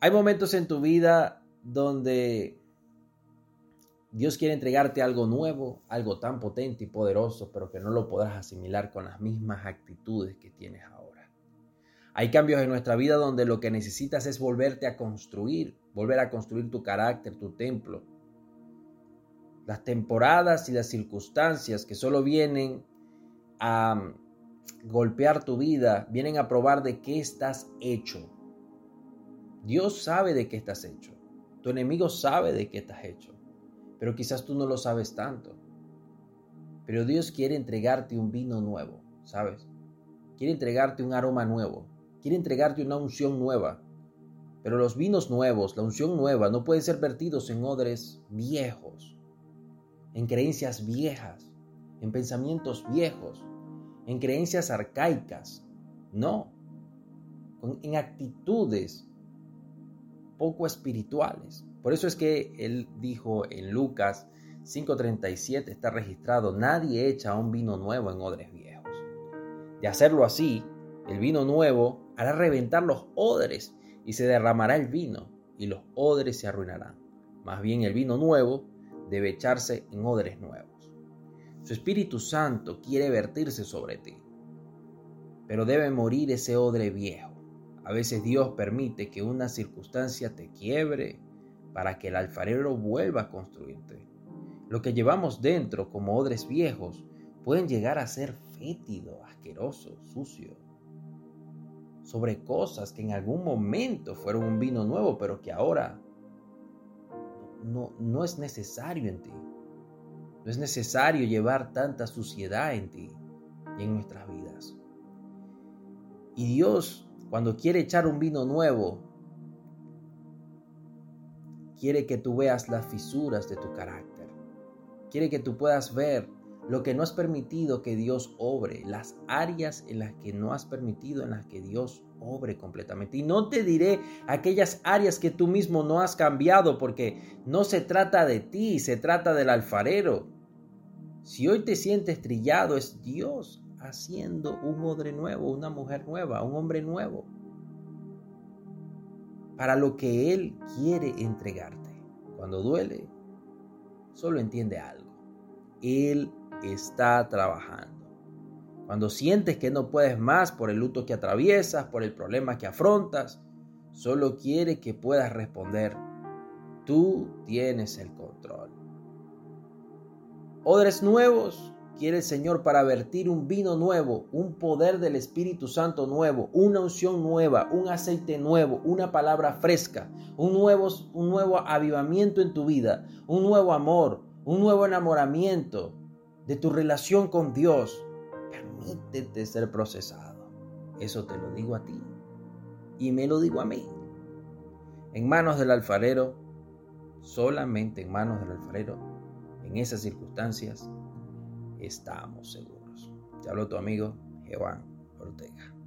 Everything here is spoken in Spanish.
Hay momentos en tu vida donde Dios quiere entregarte algo nuevo, algo tan potente y poderoso, pero que no lo podrás asimilar con las mismas actitudes que tienes ahora. Hay cambios en nuestra vida donde lo que necesitas es volverte a construir, volver a construir tu carácter, tu templo. Las temporadas y las circunstancias que solo vienen a golpear tu vida, vienen a probar de qué estás hecho Dios sabe de qué estás hecho. Tu enemigo sabe de qué estás hecho. Pero quizás tú no lo sabes tanto. Pero Dios quiere entregarte un vino nuevo, ¿sabes? Quiere entregarte un aroma nuevo. Quiere entregarte una unción nueva. Pero los vinos nuevos, la unción nueva, no pueden ser vertidos en odres viejos, en creencias viejas, en pensamientos viejos, en creencias arcaicas. No, en actitudes poco espirituales. Por eso es que él dijo en Lucas 5:37 está registrado, nadie echa un vino nuevo en odres viejos. De hacerlo así, el vino nuevo hará reventar los odres y se derramará el vino y los odres se arruinarán. Más bien el vino nuevo debe echarse en odres nuevos. Su Espíritu Santo quiere vertirse sobre ti, pero debe morir ese odre viejo a veces Dios permite que una circunstancia te quiebre para que el alfarero vuelva a construirte. Lo que llevamos dentro como odres viejos pueden llegar a ser fétido, asqueroso, sucio. Sobre cosas que en algún momento fueron un vino nuevo, pero que ahora no, no es necesario en ti. No es necesario llevar tanta suciedad en ti y en nuestras vidas. Y Dios cuando quiere echar un vino nuevo, quiere que tú veas las fisuras de tu carácter. Quiere que tú puedas ver lo que no has permitido que Dios obre, las áreas en las que no has permitido en las que Dios obre completamente. Y no te diré aquellas áreas que tú mismo no has cambiado, porque no se trata de ti, se trata del alfarero. Si hoy te sientes trillado, es Dios haciendo un odre nuevo, una mujer nueva, un hombre nuevo, para lo que Él quiere entregarte. Cuando duele, solo entiende algo. Él está trabajando. Cuando sientes que no puedes más por el luto que atraviesas, por el problema que afrontas, solo quiere que puedas responder, tú tienes el control. Odres nuevos quiere el Señor para vertir un vino nuevo, un poder del Espíritu Santo nuevo, una unción nueva, un aceite nuevo, una palabra fresca, un nuevo, un nuevo avivamiento en tu vida, un nuevo amor, un nuevo enamoramiento de tu relación con Dios. Permítete ser procesado. Eso te lo digo a ti y me lo digo a mí. En manos del alfarero, solamente en manos del alfarero, en esas circunstancias, estamos seguros. Te habló tu amigo Jehová Ortega.